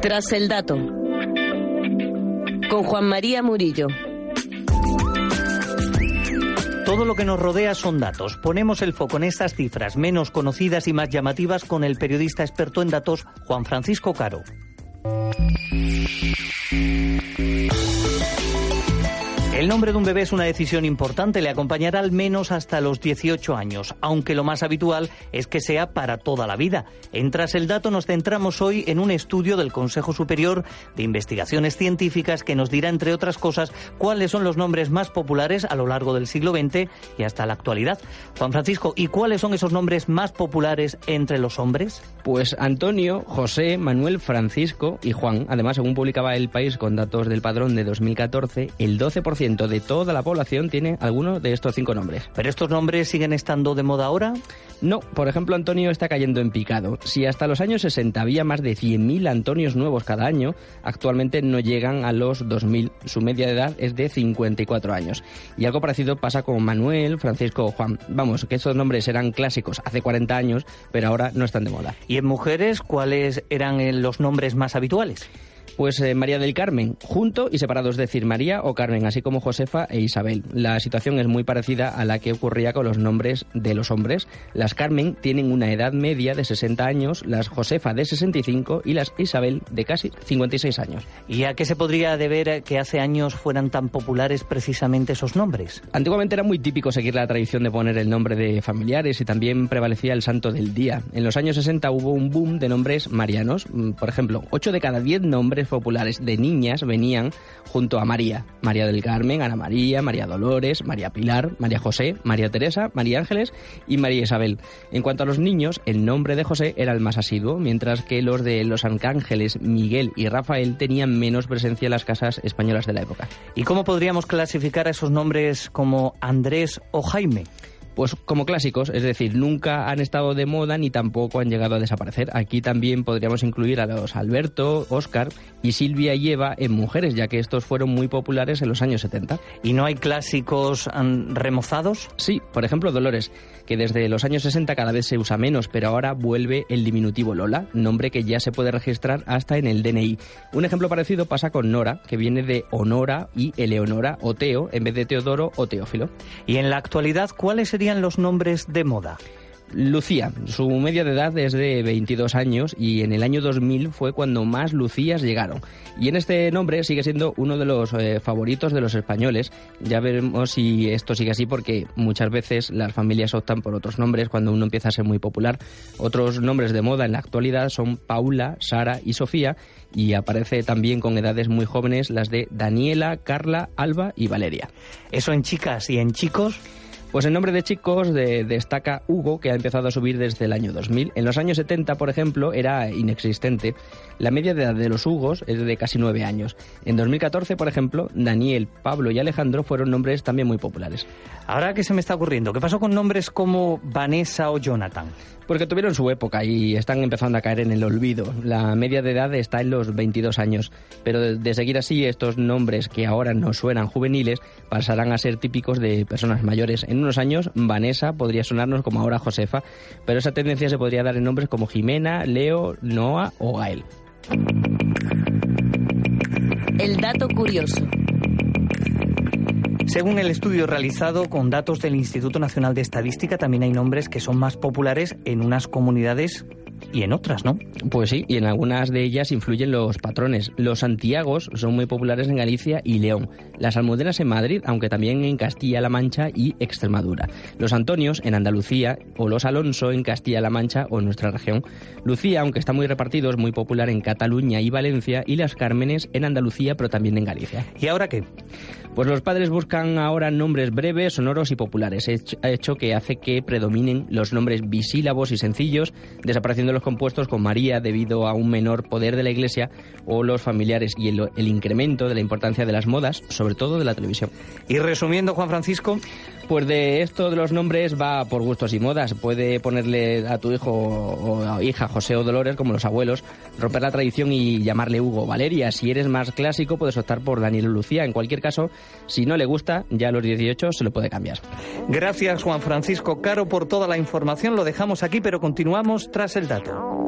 Tras el dato. Con Juan María Murillo. Todo lo que nos rodea son datos. Ponemos el foco en estas cifras menos conocidas y más llamativas con el periodista experto en datos Juan Francisco Caro. El nombre de un bebé es una decisión importante, le acompañará al menos hasta los 18 años, aunque lo más habitual es que sea para toda la vida. En Tras el Dato nos centramos hoy en un estudio del Consejo Superior de Investigaciones Científicas que nos dirá, entre otras cosas, cuáles son los nombres más populares a lo largo del siglo XX y hasta la actualidad. Juan Francisco, ¿y cuáles son esos nombres más populares entre los hombres? Pues Antonio, José, Manuel, Francisco y Juan. Además, según publicaba El País con datos del padrón de 2014, el 12% de toda la población tiene alguno de estos cinco nombres. ¿Pero estos nombres siguen estando de moda ahora? No, por ejemplo, Antonio está cayendo en picado. Si hasta los años 60 había más de 100.000 Antonios nuevos cada año, actualmente no llegan a los 2.000. Su media de edad es de 54 años. Y algo parecido pasa con Manuel, Francisco o Juan. Vamos, que estos nombres eran clásicos hace 40 años, pero ahora no están de moda. ¿Y en mujeres cuáles eran los nombres más habituales? Pues eh, María del Carmen, junto y separado, es decir, María o Carmen, así como Josefa e Isabel. La situación es muy parecida a la que ocurría con los nombres de los hombres. Las Carmen tienen una edad media de 60 años, las Josefa de 65 y las Isabel de casi 56 años. ¿Y a qué se podría deber que hace años fueran tan populares precisamente esos nombres? Antiguamente era muy típico seguir la tradición de poner el nombre de familiares y también prevalecía el santo del día. En los años 60 hubo un boom de nombres marianos. Mm, por ejemplo, 8 de cada 10 nombres populares de niñas venían junto a María. María del Carmen, Ana María, María Dolores, María Pilar, María José, María Teresa, María Ángeles y María Isabel. En cuanto a los niños, el nombre de José era el más asiduo, mientras que los de los arcángeles Miguel y Rafael tenían menos presencia en las casas españolas de la época. ¿Y cómo podríamos clasificar a esos nombres como Andrés o Jaime? Pues como clásicos, es decir, nunca han estado de moda ni tampoco han llegado a desaparecer. Aquí también podríamos incluir a los Alberto, Oscar y Silvia y Eva en mujeres, ya que estos fueron muy populares en los años 70. ¿Y no hay clásicos remozados? Sí, por ejemplo Dolores, que desde los años 60 cada vez se usa menos, pero ahora vuelve el diminutivo Lola, nombre que ya se puede registrar hasta en el DNI. Un ejemplo parecido pasa con Nora, que viene de Honora y Eleonora o Teo en vez de Teodoro o Teófilo. ¿Y en la actualidad cuáles serían los nombres de moda? Lucía, su media de edad es de 22 años y en el año 2000 fue cuando más Lucías llegaron. Y en este nombre sigue siendo uno de los eh, favoritos de los españoles. Ya veremos si esto sigue así porque muchas veces las familias optan por otros nombres cuando uno empieza a ser muy popular. Otros nombres de moda en la actualidad son Paula, Sara y Sofía y aparece también con edades muy jóvenes las de Daniela, Carla, Alba y Valeria. ¿Eso en chicas y en chicos? Pues el nombre de chicos destaca Hugo, que ha empezado a subir desde el año 2000. En los años 70, por ejemplo, era inexistente. La media de edad de los Hugos es de casi nueve años. En 2014, por ejemplo, Daniel, Pablo y Alejandro fueron nombres también muy populares. Ahora, ¿qué se me está ocurriendo? ¿Qué pasó con nombres como Vanessa o Jonathan? Porque tuvieron su época y están empezando a caer en el olvido. La media de edad está en los 22 años, pero de seguir así, estos nombres que ahora no suenan juveniles pasarán a ser típicos de personas mayores. En unos años, Vanessa podría sonarnos como ahora Josefa, pero esa tendencia se podría dar en nombres como Jimena, Leo, Noah o Gael. El dato curioso. Según el estudio realizado con datos del Instituto Nacional de Estadística, también hay nombres que son más populares en unas comunidades y en otras no. Pues sí, y en algunas de ellas influyen los patrones. Los Santiagos son muy populares en Galicia y León. Las Almudenas en Madrid, aunque también en Castilla-La Mancha y Extremadura. Los Antonios en Andalucía o los Alonso en Castilla-La Mancha o en nuestra región. Lucía, aunque está muy repartido, es muy popular en Cataluña y Valencia y las Cármenes en Andalucía, pero también en Galicia. ¿Y ahora qué? Pues los padres buscan ahora nombres breves, sonoros y populares, hecho que hace que predominen los nombres bisílabos y sencillos, desapareciendo los compuestos con María debido a un menor poder de la Iglesia o los familiares y el, el incremento de la importancia de las modas, sobre todo de la televisión. Y resumiendo, Juan Francisco. Pues de esto de los nombres va por gustos y modas. Puede ponerle a tu hijo o hija José o Dolores, como los abuelos, romper la tradición y llamarle Hugo Valeria. Si eres más clásico, puedes optar por Daniel o Lucía. En cualquier caso, si no le gusta, ya a los 18 se lo puede cambiar. Gracias, Juan Francisco Caro, por toda la información. Lo dejamos aquí, pero continuamos tras el dato.